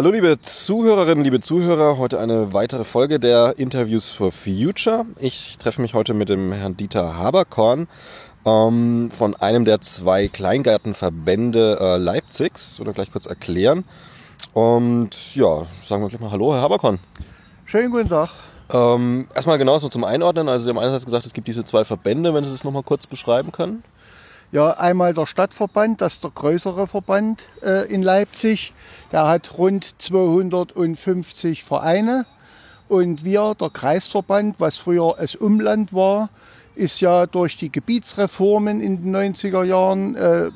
Hallo liebe Zuhörerinnen, liebe Zuhörer, heute eine weitere Folge der Interviews for Future. Ich treffe mich heute mit dem Herrn Dieter Haberkorn ähm, von einem der zwei Kleingartenverbände äh, Leipzigs. Oder gleich kurz erklären. Und ja, sagen wir gleich mal Hallo, Herr Haberkorn. Schönen guten Tag. Ähm, erstmal genau so zum Einordnen. Also Sie haben einerseits gesagt, es gibt diese zwei Verbände, wenn Sie das nochmal kurz beschreiben können. Ja, einmal der Stadtverband, das ist der größere Verband äh, in Leipzig. Der hat rund 250 Vereine. Und wir, der Kreisverband, was früher das Umland war, ist ja durch die Gebietsreformen in den 90er Jahren äh,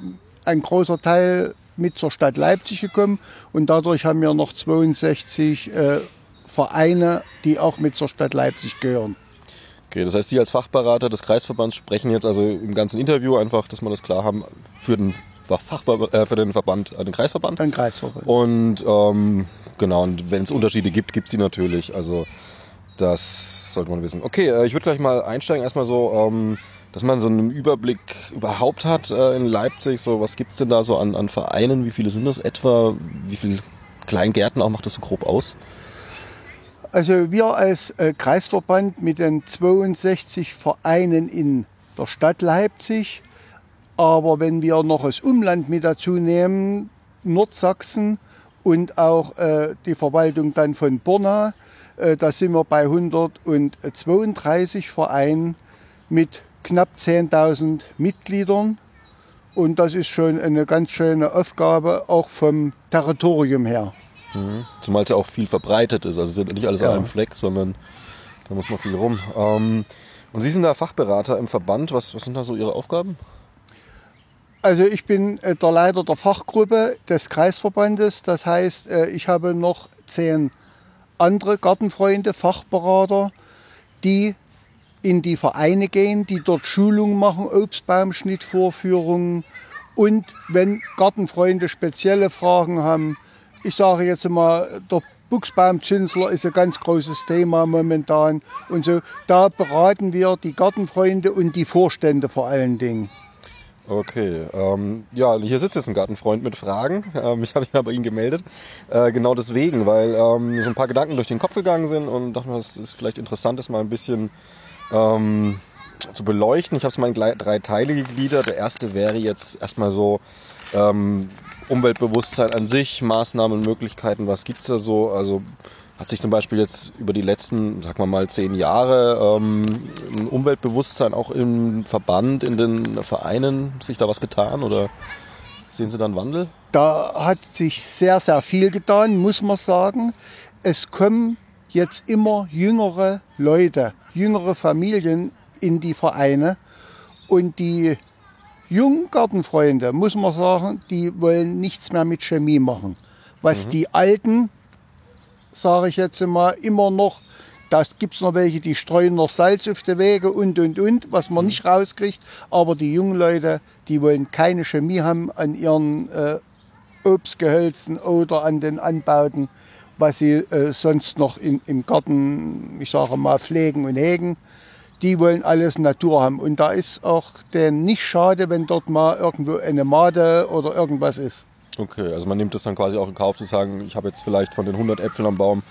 ein großer Teil mit zur Stadt Leipzig gekommen. Und dadurch haben wir noch 62 äh, Vereine, die auch mit zur Stadt Leipzig gehören. Okay, das heißt, Sie als Fachberater des Kreisverbands sprechen jetzt also im ganzen Interview einfach, dass wir das klar haben, für den, Fachber äh, für den Verband, äh, den Kreisverband. Den Kreisverband. Und ähm, genau, und wenn es Unterschiede gibt, gibt es sie natürlich. Also das sollte man wissen. Okay, äh, ich würde gleich mal einsteigen, erstmal so, ähm, dass man so einen Überblick überhaupt hat äh, in Leipzig. So, was gibt es denn da so an, an Vereinen? Wie viele sind das etwa? Wie viele Kleingärten auch macht das so grob aus? Also wir als äh, Kreisverband mit den 62 Vereinen in der Stadt Leipzig, aber wenn wir noch das Umland mit dazu nehmen, Nordsachsen und auch äh, die Verwaltung dann von Borna, äh, da sind wir bei 132 Vereinen mit knapp 10.000 Mitgliedern. Und das ist schon eine ganz schöne Aufgabe, auch vom Territorium her. Mhm. Zumal es ja auch viel verbreitet ist. Also es ist nicht alles ja. an einem Fleck, sondern da muss man viel rum. Ähm, und Sie sind da Fachberater im Verband. Was, was sind da so Ihre Aufgaben? Also ich bin äh, der Leiter der Fachgruppe des Kreisverbandes. Das heißt, äh, ich habe noch zehn andere Gartenfreunde, Fachberater, die in die Vereine gehen, die dort Schulungen machen, Obstbaumschnittvorführungen. Und wenn Gartenfreunde spezielle Fragen haben, ich sage jetzt mal, der Buchsbaumzünsler ist ein ganz großes Thema momentan. Und so, da beraten wir die Gartenfreunde und die Vorstände vor allen Dingen. Okay, ähm, ja, hier sitzt jetzt ein Gartenfreund mit Fragen. Ähm, ich habe mich mal bei gemeldet. Äh, genau deswegen, weil ähm, so ein paar Gedanken durch den Kopf gegangen sind und dachte mir, es ist vielleicht interessant, das mal ein bisschen ähm, zu beleuchten. Ich habe es mal in drei Teile gegliedert. Der erste wäre jetzt erstmal so, ähm, Umweltbewusstsein an sich, Maßnahmen, Möglichkeiten, was gibt es da so? Also hat sich zum Beispiel jetzt über die letzten, sag mal mal, zehn Jahre ähm, ein Umweltbewusstsein auch im Verband, in den Vereinen, sich da was getan oder sehen Sie da einen Wandel? Da hat sich sehr, sehr viel getan, muss man sagen. Es kommen jetzt immer jüngere Leute, jüngere Familien in die Vereine und die jungen Gartenfreunde, muss man sagen, die wollen nichts mehr mit Chemie machen. Was mhm. die Alten, sage ich jetzt mal, immer noch, da gibt es noch welche, die streuen noch Salz auf die Wege und, und, und, was man mhm. nicht rauskriegt. Aber die jungen Leute, die wollen keine Chemie haben an ihren äh, Obstgehölzen oder an den Anbauten, was sie äh, sonst noch in, im Garten, ich sage mal, pflegen und hegen die wollen alles Natur haben. Und da ist auch denen nicht schade, wenn dort mal irgendwo eine Made oder irgendwas ist. Okay, also man nimmt das dann quasi auch in Kauf zu sagen, ich habe jetzt vielleicht von den 100 Äpfeln am Baum,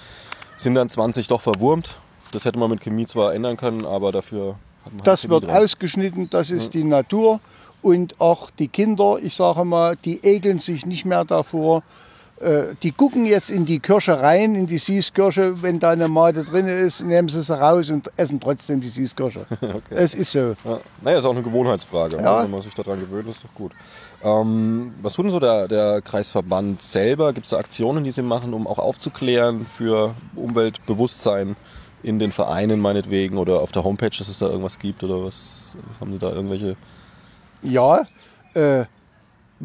sind dann 20 doch verwurmt. Das hätte man mit Chemie zwar ändern können, aber dafür hat man Das Chemie wird dran. ausgeschnitten, das ist ja. die Natur. Und auch die Kinder, ich sage mal, die ekeln sich nicht mehr davor, die gucken jetzt in die Kirsche rein, in die Süßkirsche. Wenn da eine Mate drin ist, nehmen sie sie raus und essen trotzdem die Süßkirsche. okay. Es ist so. Ja. Naja, ist auch eine Gewohnheitsfrage. Ne? Ja. Wenn man sich daran gewöhnt, ist doch gut. Ähm, was tut denn so der, der Kreisverband selber? Gibt es da Aktionen, die sie machen, um auch aufzuklären für Umweltbewusstsein in den Vereinen meinetwegen oder auf der Homepage, dass es da irgendwas gibt oder was? Haben Sie da irgendwelche? Ja, äh,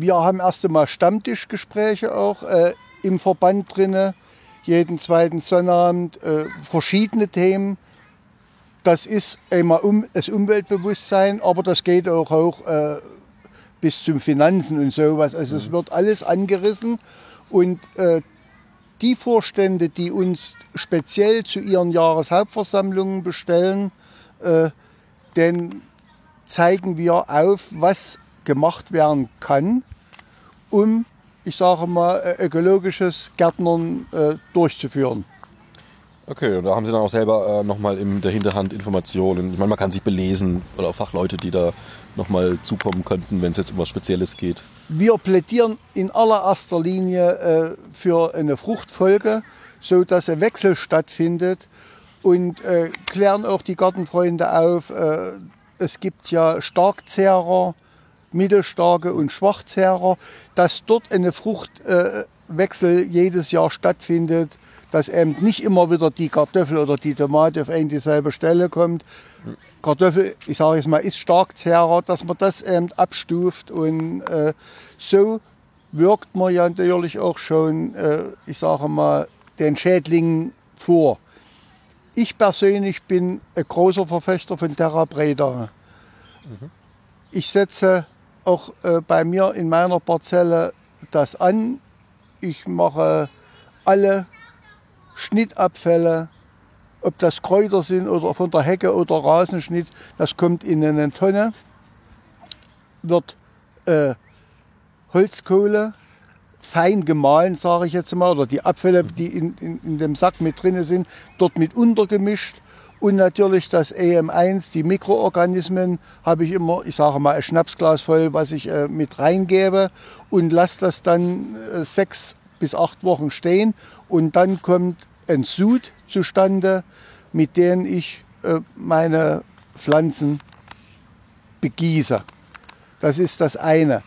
wir haben erst einmal Stammtischgespräche auch äh, im Verband drin, jeden zweiten Sonnabend, äh, verschiedene Themen. Das ist einmal um, das Umweltbewusstsein, aber das geht auch hoch äh, bis zum Finanzen und sowas. Also mhm. es wird alles angerissen und äh, die Vorstände, die uns speziell zu ihren Jahreshauptversammlungen bestellen, äh, den zeigen wir auf, was gemacht werden kann, um, ich sage mal, äh, ökologisches Gärtnern äh, durchzuführen. Okay, und da haben Sie dann auch selber äh, nochmal in der Hinterhand Informationen. Ich meine, man kann sich belesen oder auch Fachleute, die da nochmal zukommen könnten, wenn es jetzt um was Spezielles geht. Wir plädieren in allererster Linie äh, für eine Fruchtfolge, so dass ein Wechsel stattfindet und äh, klären auch die Gartenfreunde auf. Äh, es gibt ja Starkzehrer, Mittelstarke und Schwachzehrer, dass dort eine Fruchtwechsel jedes Jahr stattfindet dass eben nicht immer wieder die Kartoffel oder die Tomate auf eine dieselbe Stelle kommt. Kartoffel, ich sage jetzt mal, ist stark zehrer, dass man das eben abstuft und äh, so wirkt man ja natürlich auch schon, äh, ich sage mal, den Schädlingen vor. Ich persönlich bin ein großer Verfechter von Terra Breda. Mhm. Ich setze auch äh, bei mir in meiner Parzelle das an. Ich mache alle Schnittabfälle, ob das Kräuter sind oder von der Hecke oder Rasenschnitt, das kommt in eine Tonne, wird äh, Holzkohle fein gemahlen, sage ich jetzt mal, oder die Abfälle, die in, in, in dem Sack mit drin sind, dort mit untergemischt. Und natürlich das EM1, die Mikroorganismen, habe ich immer, ich sage mal, ein Schnapsglas voll, was ich äh, mit reingebe und lasse das dann äh, sechs bis acht Wochen stehen und dann kommt ein Sud zustande, mit dem ich äh, meine Pflanzen begieße. Das ist das eine.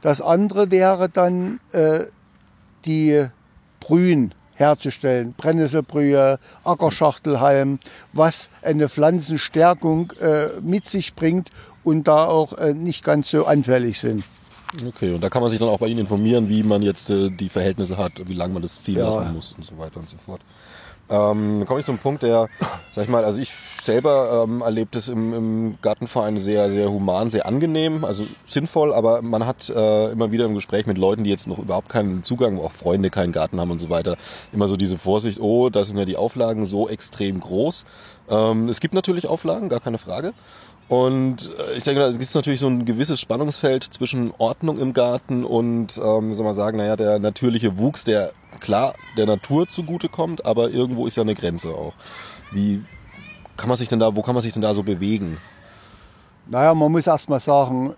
Das andere wäre dann äh, die Brühen herzustellen, Brennnesselbrühe, Ackerschachtelhalm, was eine Pflanzenstärkung äh, mit sich bringt und da auch äh, nicht ganz so anfällig sind. Okay, und da kann man sich dann auch bei Ihnen informieren, wie man jetzt äh, die Verhältnisse hat, wie lange man das ziehen ja. lassen muss und so weiter und so fort. Ähm, komme ich zum Punkt, der, sag ich mal, also ich selber ähm, erlebe das im, im Gartenverein sehr, sehr human, sehr angenehm, also sinnvoll, aber man hat äh, immer wieder im Gespräch mit Leuten, die jetzt noch überhaupt keinen Zugang, auch Freunde keinen Garten haben und so weiter, immer so diese Vorsicht, oh, da sind ja die Auflagen so extrem groß. Ähm, es gibt natürlich Auflagen, gar keine Frage. Und äh, ich denke, es gibt natürlich so ein gewisses Spannungsfeld zwischen Ordnung im Garten und, ähm, soll man sagen, naja, der natürliche Wuchs, der klar der Natur zugutekommt, aber irgendwo ist ja eine Grenze auch. Wie kann man sich denn da, wo kann man sich denn da so bewegen? Naja, man muss erst mal sagen,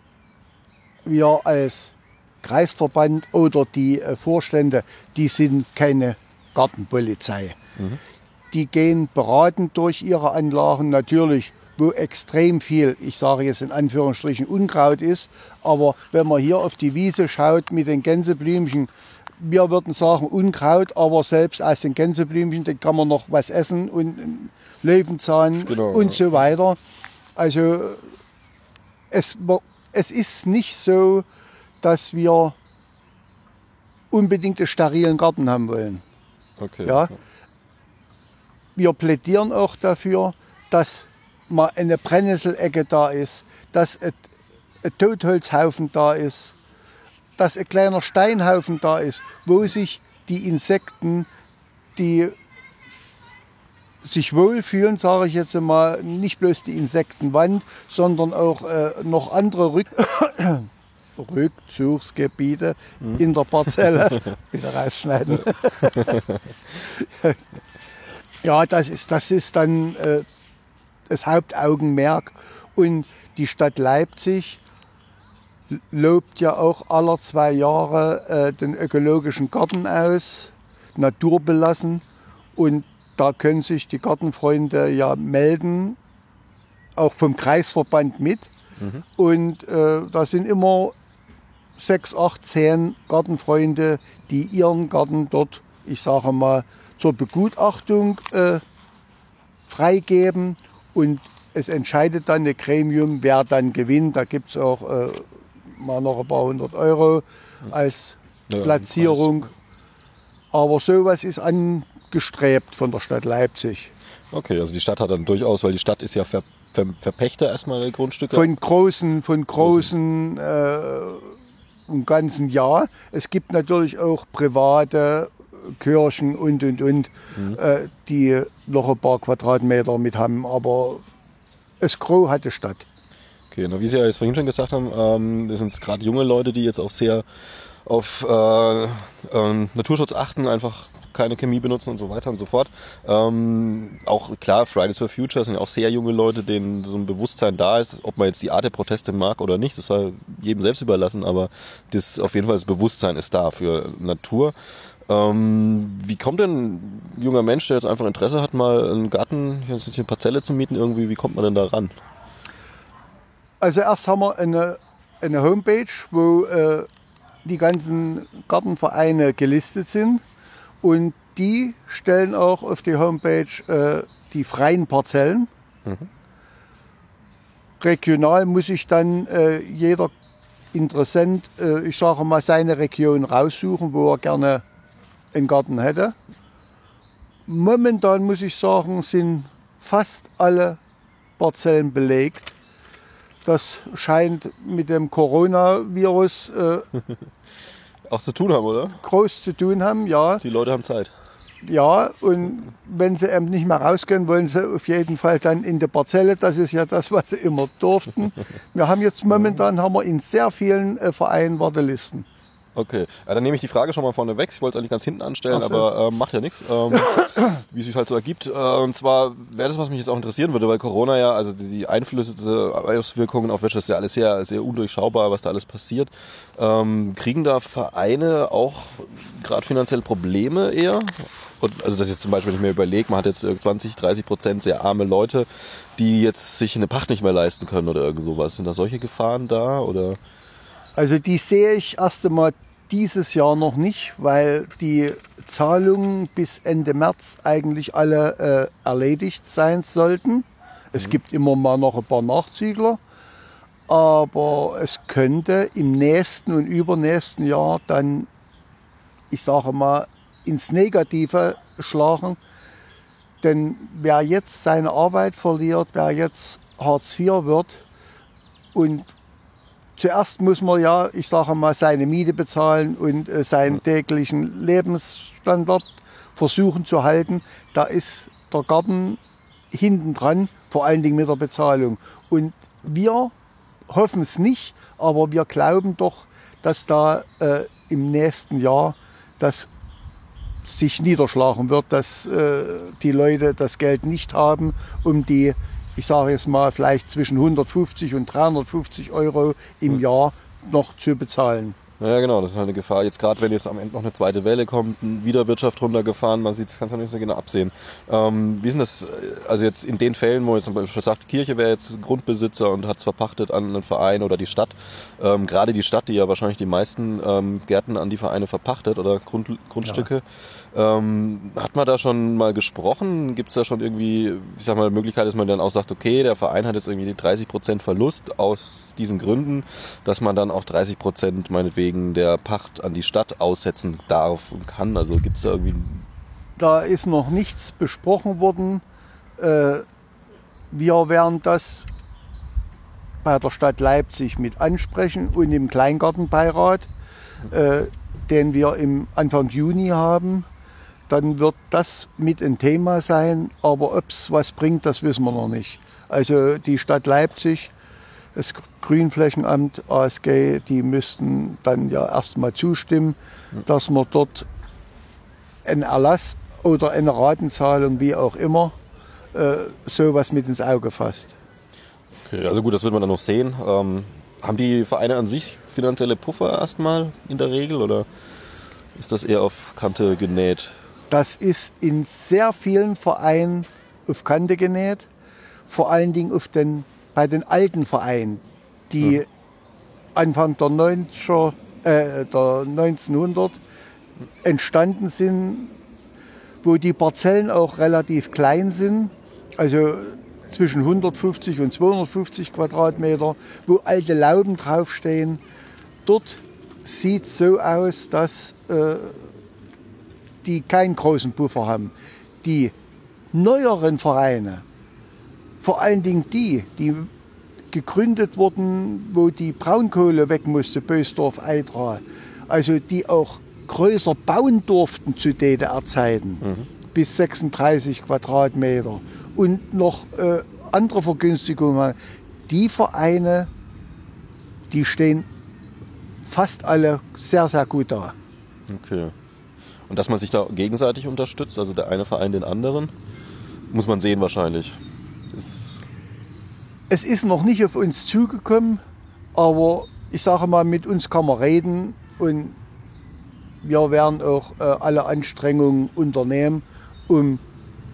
wir als Kreisverband oder die äh, Vorstände, die sind keine Gartenpolizei. Mhm. Die gehen beratend durch ihre Anlagen. Natürlich wo extrem viel, ich sage jetzt in Anführungsstrichen, Unkraut ist. Aber wenn man hier auf die Wiese schaut mit den Gänseblümchen, wir würden sagen Unkraut, aber selbst aus den Gänseblümchen, da kann man noch was essen und Löwenzahn genau, und so weiter. Also es, es ist nicht so, dass wir unbedingt einen sterilen Garten haben wollen. Okay. Ja? Wir plädieren auch dafür, dass mal eine Brennnesselecke da ist, dass ein, ein Totholzhaufen da ist, dass ein kleiner Steinhaufen da ist, wo sich die Insekten, die sich wohlfühlen, sage ich jetzt mal, nicht bloß die Insektenwand, sondern auch äh, noch andere Rück Rückzugsgebiete mhm. in der Parzelle. Bitte rausschneiden. ja, das ist, das ist dann äh, das Hauptaugenmerk. Und die Stadt Leipzig lobt ja auch alle zwei Jahre äh, den ökologischen Garten aus, naturbelassen. Und da können sich die Gartenfreunde ja melden, auch vom Kreisverband mit. Mhm. Und äh, da sind immer sechs, acht, zehn Gartenfreunde, die ihren Garten dort, ich sage mal, zur Begutachtung äh, freigeben und es entscheidet dann ein Gremium, wer dann gewinnt. Da gibt es auch äh, mal noch ein paar hundert Euro als ja, Platzierung. Aber sowas ist angestrebt von der Stadt Leipzig. Okay, also die Stadt hat dann durchaus, weil die Stadt ist ja Ver, Ver, Verpächter erstmal der Grundstücke. Von großen, von großen, äh, im ganzen Jahr. Es gibt natürlich auch private Kirchen und und und, mhm. äh, die noch ein paar Quadratmeter mit haben, aber es Gros hatte Stadt. Okay, na, wie Sie ja jetzt vorhin schon gesagt haben, ähm, das sind gerade junge Leute, die jetzt auch sehr auf äh, ähm, Naturschutz achten, einfach keine Chemie benutzen und so weiter und so fort. Ähm, auch klar, Fridays for Future sind ja auch sehr junge Leute, denen so ein Bewusstsein da ist, ob man jetzt die Art der Proteste mag oder nicht, das sei jedem selbst überlassen, aber das auf jeden Fall das Bewusstsein ist da für Natur. Ähm, wie kommt denn ein junger Mensch, der jetzt einfach Interesse hat, mal einen Garten, hier eine Parzelle zu mieten, irgendwie, wie kommt man denn da ran? Also erst haben wir eine, eine Homepage, wo äh, die ganzen Gartenvereine gelistet sind. Und die stellen auch auf die Homepage äh, die freien Parzellen. Mhm. Regional muss sich dann äh, jeder Interessent, äh, ich sage mal, seine Region raussuchen, wo er gerne einen Garten hätte. Momentan muss ich sagen, sind fast alle Parzellen belegt. Das scheint mit dem Coronavirus äh, auch zu tun haben, oder? Groß zu tun haben, ja. Die Leute haben Zeit. Ja, und wenn sie eben nicht mehr rausgehen, wollen sie auf jeden Fall dann in der Parzelle. Das ist ja das, was sie immer durften. Wir haben jetzt momentan haben wir in sehr vielen äh, Vereinen Wartelisten. Okay, ja, dann nehme ich die Frage schon mal vorne weg. Ich wollte es eigentlich ganz hinten anstellen, so. aber äh, macht ja nichts, ähm, wie es sich halt so ergibt. Äh, und zwar wäre das, was mich jetzt auch interessieren würde, weil Corona ja, also die Einflüsse, Auswirkungen auf Wirtschaft ist ja alles sehr, sehr undurchschaubar, was da alles passiert. Ähm, kriegen da Vereine auch gerade finanzielle Probleme eher? Und, also das jetzt zum Beispiel, wenn ich mir überlege, man hat jetzt 20, 30 Prozent sehr arme Leute, die jetzt sich eine Pacht nicht mehr leisten können oder irgend sowas. Sind da solche Gefahren da oder? Also die sehe ich erst einmal dieses Jahr noch nicht, weil die Zahlungen bis Ende März eigentlich alle äh, erledigt sein sollten. Es mhm. gibt immer mal noch ein paar Nachzügler, aber es könnte im nächsten und übernächsten Jahr dann, ich sage mal, ins Negative schlagen. Denn wer jetzt seine Arbeit verliert, wer jetzt Hartz IV wird und zuerst muss man ja, ich sage mal, seine Miete bezahlen und äh, seinen täglichen Lebensstandard versuchen zu halten. Da ist der Garten hinten dran, vor allen Dingen mit der Bezahlung. Und wir hoffen es nicht, aber wir glauben doch, dass da äh, im nächsten Jahr das sich niederschlagen wird, dass äh, die Leute das Geld nicht haben, um die ich sage jetzt mal, vielleicht zwischen 150 und 350 Euro im Jahr noch zu bezahlen. Ja, genau, das ist halt eine Gefahr. Jetzt gerade, wenn jetzt am Ende noch eine zweite Welle kommt, wieder Wirtschaft runtergefahren, man sieht, das kann man nicht so genau absehen. Ähm, wie ist denn das, also jetzt in den Fällen, wo jetzt zum Beispiel sagt, Kirche wäre jetzt Grundbesitzer und hat es verpachtet an einen Verein oder die Stadt, ähm, gerade die Stadt, die ja wahrscheinlich die meisten ähm, Gärten an die Vereine verpachtet oder Grund, Grundstücke, ja. Ähm, hat man da schon mal gesprochen? Gibt es da schon irgendwie, ich sag mal, Möglichkeit, dass man dann auch sagt, okay, der Verein hat jetzt irgendwie 30 Prozent Verlust aus diesen Gründen, dass man dann auch 30 Prozent meinetwegen wegen der Pacht an die Stadt aussetzen darf und kann? Also gibt es da irgendwie. Da ist noch nichts besprochen worden. Äh, wir werden das bei der Stadt Leipzig mit ansprechen und im Kleingartenbeirat, äh, den wir im Anfang Juni haben. Dann wird das mit ein Thema sein, aber ob es was bringt, das wissen wir noch nicht. Also die Stadt Leipzig das Grünflächenamt, ASG, die müssten dann ja erstmal zustimmen, dass man dort einen Erlass oder eine Ratenzahlung, wie auch immer, äh, sowas mit ins Auge fasst. Okay, also gut, das wird man dann noch sehen. Ähm, haben die Vereine an sich finanzielle Puffer erstmal in der Regel oder ist das eher auf Kante genäht? Das ist in sehr vielen Vereinen auf Kante genäht, vor allen Dingen auf den bei den alten Vereinen, die hm. Anfang der, 90er, äh, der 1900 entstanden sind, wo die Parzellen auch relativ klein sind, also zwischen 150 und 250 Quadratmeter, wo alte Lauben draufstehen. Dort sieht es so aus, dass äh, die keinen großen Puffer haben. Die neueren Vereine, vor allen Dingen die, die gegründet wurden, wo die Braunkohle weg musste, Bösdorf, Eidra. Also die auch größer bauen durften zu DDR-Zeiten, mhm. bis 36 Quadratmeter. Und noch äh, andere Vergünstigungen. Die Vereine, die stehen fast alle sehr, sehr gut da. Okay. Und dass man sich da gegenseitig unterstützt, also der eine Verein den anderen, muss man sehen wahrscheinlich. Ist Es ist noch nicht auf uns zugekommen, aber ich sage mal, mit uns kann man reden und wir werden auch äh, alle Anstrengungen unternehmen, um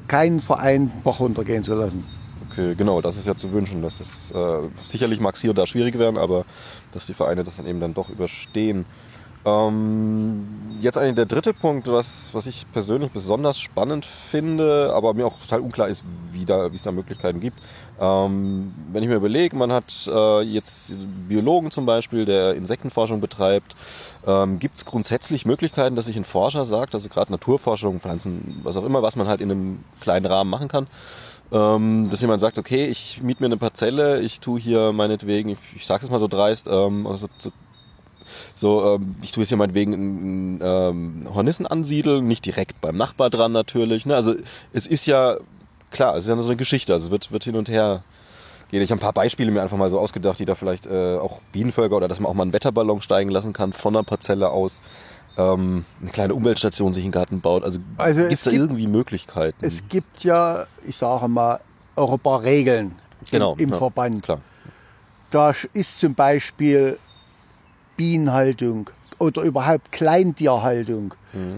keinen Verein Bach runtergehen zu lassen. okay, genau, das ist ja zu wünschen. Das ist äh, sicherlich mag es hier und da schwierig werden, aber dass die Vereine das dann eben dann doch überstehen. Ähm, jetzt eigentlich der dritte Punkt, was, was ich persönlich besonders spannend finde, aber mir auch total unklar ist, wie da, wie es da Möglichkeiten gibt. Ähm, wenn ich mir überlege, man hat äh, jetzt Biologen zum Beispiel, der Insektenforschung betreibt, ähm, gibt es grundsätzlich Möglichkeiten, dass sich ein Forscher sagt, also gerade Naturforschung, Pflanzen, was auch immer, was man halt in einem kleinen Rahmen machen kann, ähm, dass jemand sagt, okay, ich miete mir eine Parzelle, ich tue hier meinetwegen, ich, ich sage es mal so dreist, ähm, also so, so, ähm, ich tue jetzt hier meinetwegen einen ähm, Hornissen ansiedeln, nicht direkt beim Nachbar dran natürlich. Ne? Also es ist ja, klar, es ist ja so eine Geschichte, also es wird, wird hin und her gehen. Ich habe ein paar Beispiele mir einfach mal so ausgedacht, die da vielleicht äh, auch Bienenvölker oder dass man auch mal einen Wetterballon steigen lassen kann von der Parzelle aus. Ähm, eine kleine Umweltstation sich in den Garten baut. Also, Also gibt's es da gibt- irgendwie Möglichkeiten? Es gibt ja, ich sage mal, auch ein paar Regeln genau, im, im ja, Verband. Klar. Da ist zum Beispiel Bienenhaltung oder überhaupt Kleintierhaltung.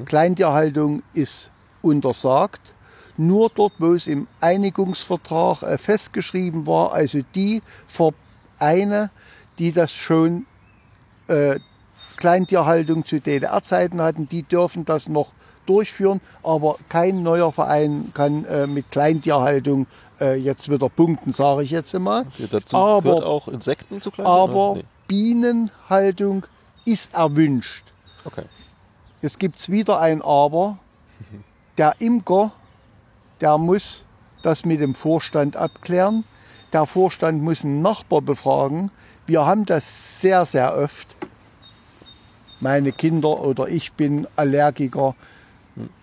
Kleintierhaltung ist untersagt. Nur dort, wo es im Einigungsvertrag äh, festgeschrieben war, also die Vereine, die das schon äh, Kleintierhaltung zu DDR-Zeiten hatten, die dürfen das noch durchführen, aber kein neuer Verein kann äh, mit Kleintierhaltung äh, jetzt wieder punkten, sage ich jetzt mal. Okay, dazu Aber- gehört auch Insekten zu klein? Aber Nee. Bienenhaltung ist erwünscht. Okay. Jetzt gibt es wieder ein Aber. Der Imker, der muss das mit dem Vorstand abklären. Der Vorstand muss einen Nachbar befragen. Wir haben das sehr, sehr oft. Meine Kinder oder ich bin Allergiker.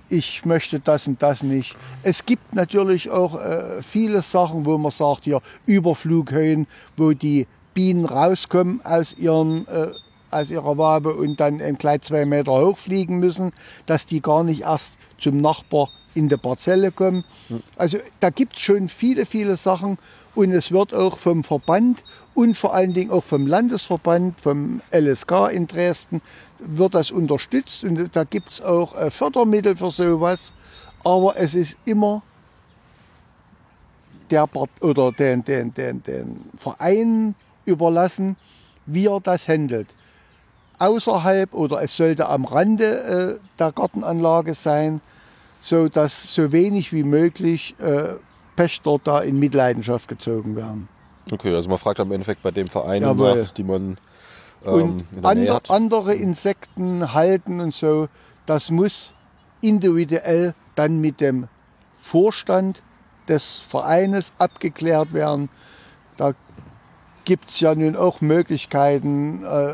Ich möchte das und das nicht. Es gibt natürlich auch äh, viele Sachen, wo man sagt, hier Überflughöhen, wo die Bienen rauskommen aus, ihren, äh, aus ihrer Wabe und dann ein gleich zwei Meter hochfliegen müssen, dass die gar nicht erst zum Nachbar in die Parzelle kommen. Also da gibt es schon viele, viele Sachen und es wird auch vom Verband und vor allen Dingen auch vom Landesverband, vom LSK in Dresden, wird das unterstützt und da gibt es auch äh, Fördermittel für sowas. Aber es ist immer der Part oder den, den, den, den Verein überlassen, wie er das handelt. Außerhalb oder es sollte am Rande äh, der Gartenanlage sein, so dass so wenig wie möglich äh, Pächter da in Mitleidenschaft gezogen werden. Okay, also man fragt am Endeffekt bei dem Verein nach, die man ähm, und in der Nähe ander, hat. andere Insekten halten und so, das muss individuell dann mit dem Vorstand des Vereines abgeklärt werden. Da gibt es ja nun auch Möglichkeiten. Äh,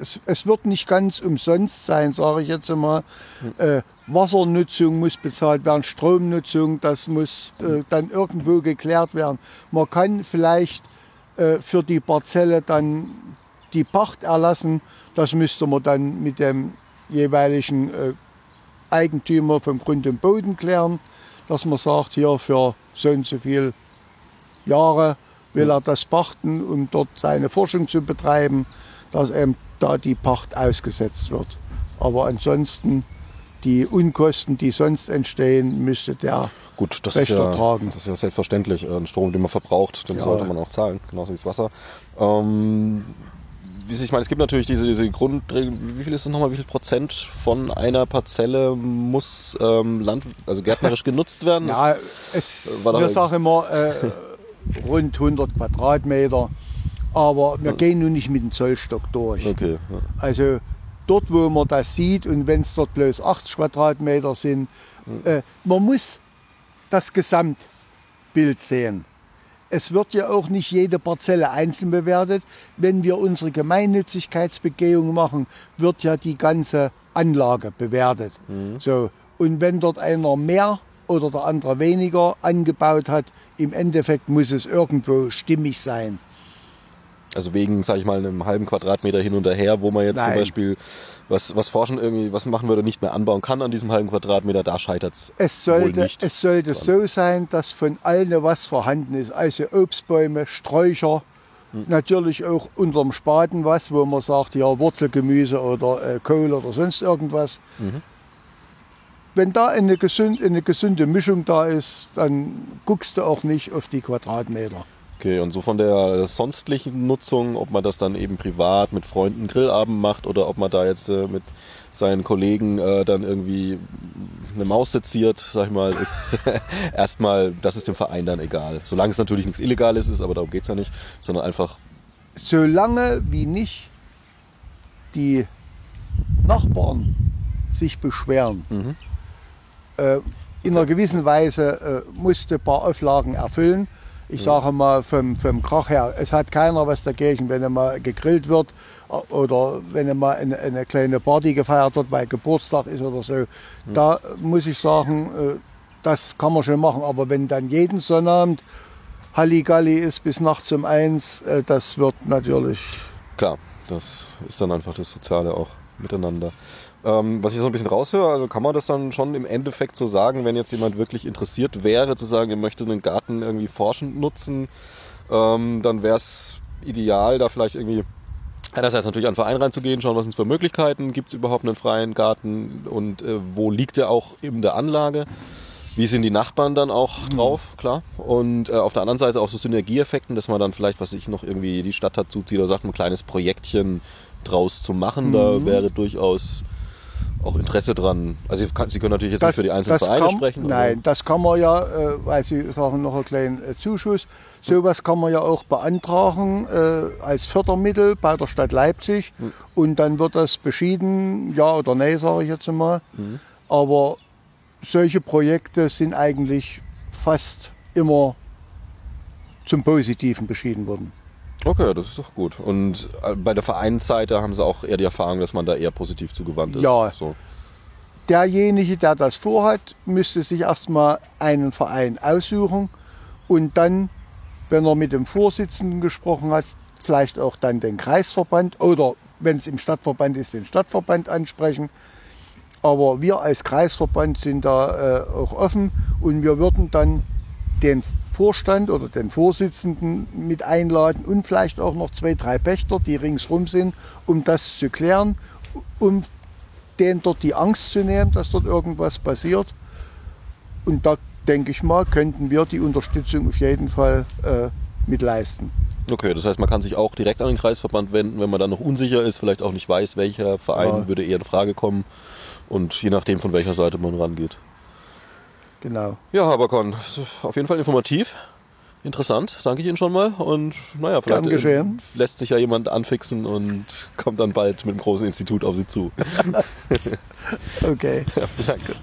es, es wird nicht ganz umsonst sein, sage ich jetzt einmal. Äh, Wassernutzung muss bezahlt werden, Stromnutzung, das muss äh, dann irgendwo geklärt werden. Man kann vielleicht für die Parzelle dann die Pacht erlassen. Das müsste man dann mit dem jeweiligen Eigentümer vom Grund und Boden klären, dass man sagt, hier für so und so viele Jahre will er das pachten, um dort seine Forschung zu betreiben, dass eben da die Pacht ausgesetzt wird. Aber ansonsten die Unkosten, die sonst entstehen, müsste der Gut, das ist, Rechter ja, tragen. das ist ja selbstverständlich. Ein Strom, den man verbraucht, den Ja. sollte man auch zahlen, genauso wie das Wasser. Ähm, wie ich meine, es gibt natürlich diese, diese Grundregeln, wie viel ist es nochmal, wie viel Prozent von einer Parzelle muss ähm, Land, also gärtnerisch genutzt werden? Ja, es, War wir sagen immer äh, rund 100 Quadratmeter, aber wir gehen nun nicht mit dem Zollstock durch. Okay, ja. Also dort, wo man das sieht und wenn es dort bloß 80 Quadratmeter sind, äh, man muss das Gesamtbild sehen. Es wird ja auch nicht jede Parzelle einzeln bewertet. Wenn wir unsere Gemeinnützigkeitsbegehung machen, wird ja die ganze Anlage bewertet. So. Und wenn dort einer mehr oder der andere weniger angebaut hat, im Endeffekt muss es irgendwo stimmig sein. Also wegen, sage ich mal, einem halben Quadratmeter hin und her, wo man jetzt Nein. zum Beispiel was, was forschen irgendwie, was machen würde, nicht mehr anbauen kann an diesem halben Quadratmeter, da scheitert es Es sollte, es sollte so sein, dass von allen was vorhanden ist. Also Obstbäume, Sträucher, Hm. natürlich auch unterm Spaten was, wo man sagt, ja, Wurzelgemüse oder äh, Kohl oder sonst irgendwas. Mhm. Wenn da eine, gesund, eine gesunde Mischung da ist, dann guckst du auch nicht auf die Quadratmeter. Okay, und so von der sonstlichen Nutzung, ob man das dann eben privat mit Freunden Grillabend macht oder ob man da jetzt äh, mit seinen Kollegen äh, dann irgendwie eine Maus seziert, sag ich mal, ist erstmal, das ist dem Verein dann egal. Solange es natürlich nichts Illegales ist, aber darum geht's ja nicht, sondern einfach, Solange wie nicht die Nachbarn sich beschweren, Mhm. Äh, in einer gewissen Weise äh, musste ein paar Auflagen erfüllen. Ich sage mal vom, vom Krach her, es hat keiner was dagegen, wenn mal gegrillt wird äh, oder wenn mal eine, eine kleine Party gefeiert wird, weil Geburtstag ist oder so. Da muss ich sagen, äh, das kann man schon machen. Aber wenn dann jeden Sonnabend Halligalli ist bis nachts um eins, äh, das wird natürlich klar, das ist dann einfach das Soziale auch miteinander. Ähm, was ich so ein bisschen raushöre, also kann man das dann schon im Endeffekt so sagen, wenn jetzt jemand wirklich interessiert wäre, zu sagen, er möchte einen Garten irgendwie forschend nutzen, ähm, dann wäre es ideal, da vielleicht irgendwie einerseits natürlich an einen Verein reinzugehen, schauen, was sind es für Möglichkeiten, gibt es überhaupt einen freien Garten und äh, wo liegt der auch in der Anlage. Wie sind die Nachbarn dann auch drauf, klar. Und äh, auf der anderen Seite auch so Synergieeffekten, dass man dann vielleicht, was ich noch irgendwie die Stadt dazu zieht oder sagt, ein kleines Projektchen draus zu machen. Da wäre durchaus auch Interesse dran. Also Sie, kann, Sie können natürlich jetzt nicht für die einzelnen Vereine kann, sprechen. Nein, das kann man ja, äh, weil Sie sagen noch einen kleinen äh, Zuschuss, sowas kann man ja auch beantragen äh, als Fördermittel bei der Stadt Leipzig Hm. und dann wird das beschieden, ja oder nein, sage ich jetzt mal. Hm. Aber solche Projekte sind eigentlich fast immer zum Positiven beschieden worden. Okay, das ist doch gut. Und äh, bei der Vereinsseite haben Sie auch eher die Erfahrung, dass man da eher positiv zugewandt ist. Ja. So. derjenige, der das vorhat, müsste sich erstmal einen Verein aussuchen und dann, wenn er mit dem Vorsitzenden gesprochen hat, vielleicht auch dann den Kreisverband oder wenn es im Stadtverband ist, den Stadtverband ansprechen. Aber wir als Kreisverband sind da äh, auch offen und wir würden dann den Vorstand oder den Vorsitzenden mit einladen und vielleicht auch noch zwei, drei Pächter, die ringsrum sind, um das zu klären, um denen dort die Angst zu nehmen, dass dort irgendwas passiert. Und da denke ich mal, könnten wir die Unterstützung auf jeden Fall äh, mit leisten. Okay, das heißt, man kann sich auch direkt an den Kreisverband wenden, wenn man dann noch unsicher ist, vielleicht auch nicht weiß, welcher Verein Ja. würde eher in Frage kommen und je nachdem, von welcher Seite man rangeht. Genau. Ja, Haberkorn, auf jeden Fall informativ, interessant, danke ich Ihnen schon mal und naja, vielleicht geschehen. äh, lässt sich ja jemand anfixen und kommt dann bald mit einem großen Institut auf Sie zu. Okay. ja, danke.